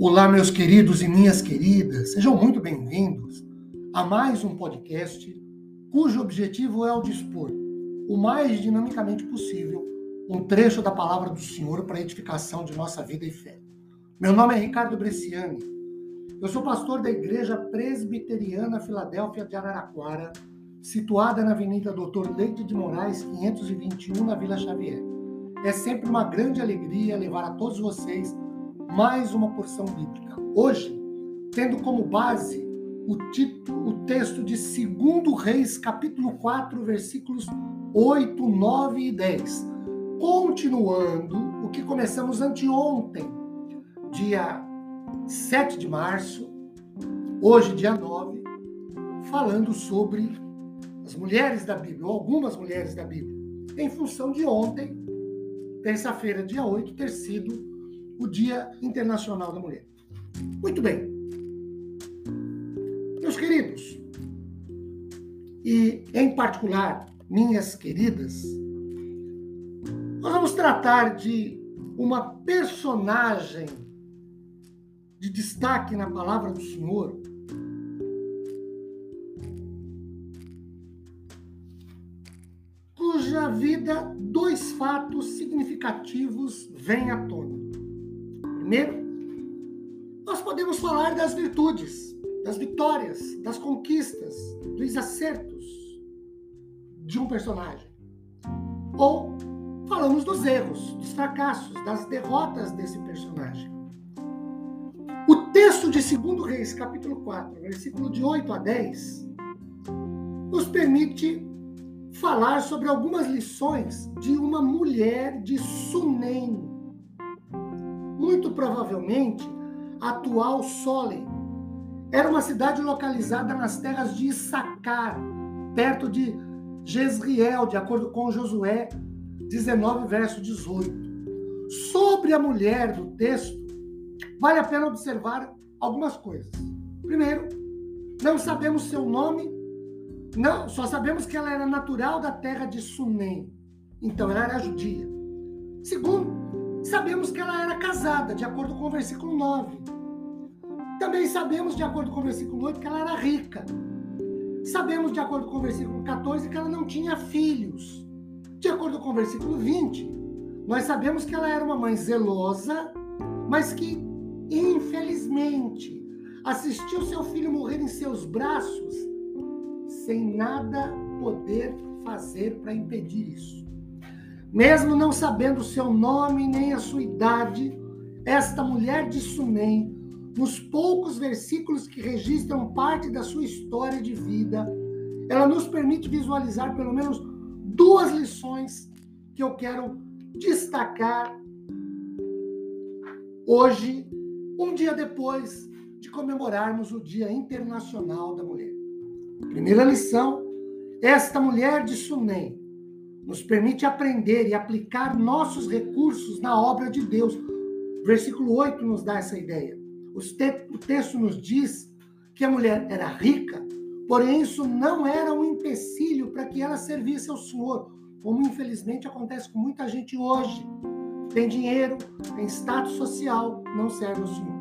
Olá, meus queridos e minhas queridas, sejam muito bem-vindos a mais um podcast cujo objetivo é o dispor o mais dinamicamente possível um trecho da palavra do Senhor para a edificação de nossa vida e fé. Meu nome é Ricardo Bresciani, eu sou pastor da Igreja Presbiteriana Filadélfia de Araraquara, situada na Avenida Doutor Leite de Moraes, 521, na Vila Xavier. É sempre uma grande alegria levar a todos vocês mais uma porção bíblica. Hoje, tendo como base o, título, o texto de 2 Reis, capítulo 4, versículos 8, 9 e 10. Continuando o que começamos anteontem, dia 7 de março, hoje, dia 9, falando sobre as mulheres da Bíblia, ou algumas mulheres da Bíblia, em função de ontem, terça-feira, dia 8, ter sido o Dia Internacional da Mulher. Muito bem. Meus queridos, e em particular, minhas queridas, nós vamos tratar de uma personagem de destaque na palavra do Senhor. Cuja vida dois fatos significativos vêm à tona. Primeiro, nós podemos falar das virtudes, das vitórias, das conquistas, dos acertos de um personagem. Ou falamos dos erros, dos fracassos, das derrotas desse personagem. O texto de 2 Reis, capítulo 4, versículo de 8 a 10, nos permite falar sobre algumas lições de uma mulher de Sunem, provavelmente atual Sole. Era uma cidade localizada nas terras de Issacar, perto de Jezreel, de acordo com Josué 19, verso 18. Sobre a mulher do texto, vale a pena observar algumas coisas. Primeiro, não sabemos seu nome, não, só sabemos que ela era natural da terra de Sunem. Então, ela era judia. Segundo, Sabemos que ela era casada, de acordo com o versículo 9. Também sabemos, de acordo com o versículo 8, que ela era rica. Sabemos, de acordo com o versículo 14, que ela não tinha filhos. De acordo com o versículo 20, nós sabemos que ela era uma mãe zelosa, mas que, infelizmente, assistiu seu filho morrer em seus braços sem nada poder fazer para impedir isso. Mesmo não sabendo o seu nome nem a sua idade, esta mulher de Sunem, nos poucos versículos que registram parte da sua história de vida, ela nos permite visualizar pelo menos duas lições que eu quero destacar hoje, um dia depois de comemorarmos o Dia Internacional da Mulher. Primeira lição: esta mulher de Sunem nos permite aprender e aplicar nossos recursos na obra de Deus. Versículo 8 nos dá essa ideia. O texto nos diz que a mulher era rica, porém isso não era um empecilho para que ela servisse ao Senhor, como infelizmente acontece com muita gente hoje. Tem dinheiro, tem status social, não serve ao Senhor.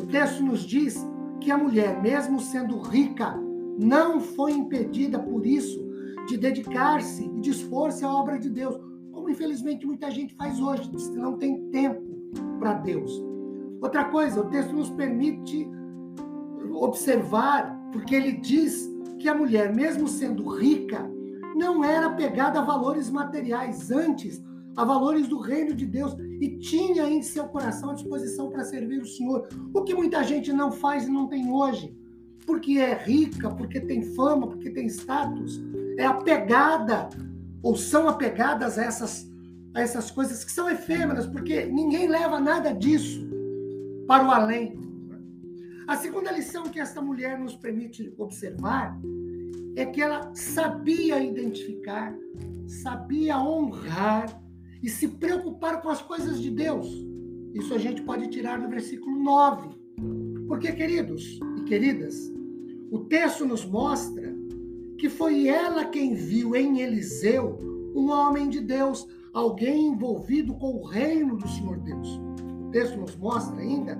O texto nos diz que a mulher, mesmo sendo rica, não foi impedida por isso de dedicar-se e dispor-se à obra de Deus, como infelizmente muita gente faz hoje, diz que não tem tempo para Deus. Outra coisa, o texto nos permite observar, porque ele diz que a mulher, mesmo sendo rica, não era pegada a valores materiais, antes a valores do reino de Deus e tinha em seu coração a disposição para servir o Senhor, o que muita gente não faz e não tem hoje, porque é rica, porque tem fama, porque tem status, é apegada ou são apegadas a essas, a essas coisas que são efêmeras, porque ninguém leva nada disso para o além. A segunda lição que esta mulher nos permite observar é que ela sabia identificar, sabia honrar e se preocupar com as coisas de Deus. Isso a gente pode tirar do versículo 9. Porque, queridos e queridas, o texto nos mostra que foi ela quem viu em Eliseu um homem de Deus, alguém envolvido com o reino do Senhor Deus. O texto nos mostra ainda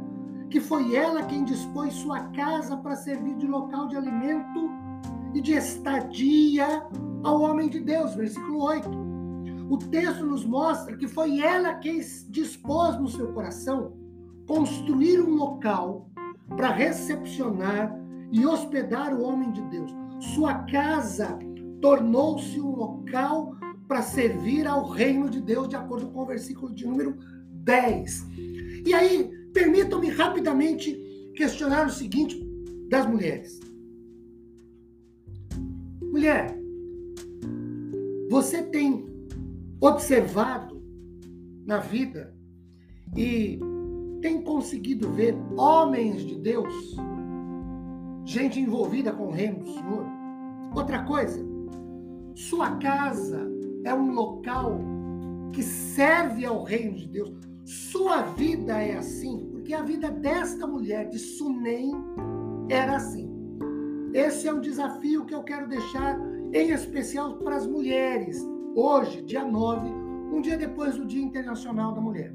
que foi ela quem dispôs sua casa para servir de local de alimento e de estadia ao homem de Deus. Versículo 8. O texto nos mostra que foi ela quem dispôs no seu coração construir um local para recepcionar e hospedar o homem de Deus. Sua casa tornou-se um local para servir ao reino de Deus, de acordo com o versículo de número 10. E aí, permitam-me rapidamente questionar o seguinte das mulheres. Mulher, você tem observado na vida e tem conseguido ver homens de Deus, gente envolvida com o reino do Senhor? Outra coisa, sua casa é um local que serve ao reino de Deus. Sua vida é assim, porque a vida desta mulher de Sunem era assim. Esse é um desafio que eu quero deixar em especial para as mulheres. Hoje, dia 9, um dia depois do Dia Internacional da Mulher.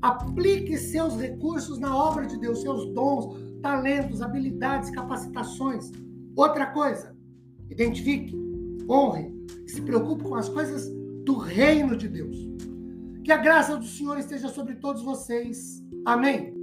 Aplique seus recursos na obra de Deus, seus dons, talentos, habilidades, capacitações. Outra coisa, identifique, honre, se preocupe com as coisas do reino de Deus. Que a graça do Senhor esteja sobre todos vocês. Amém.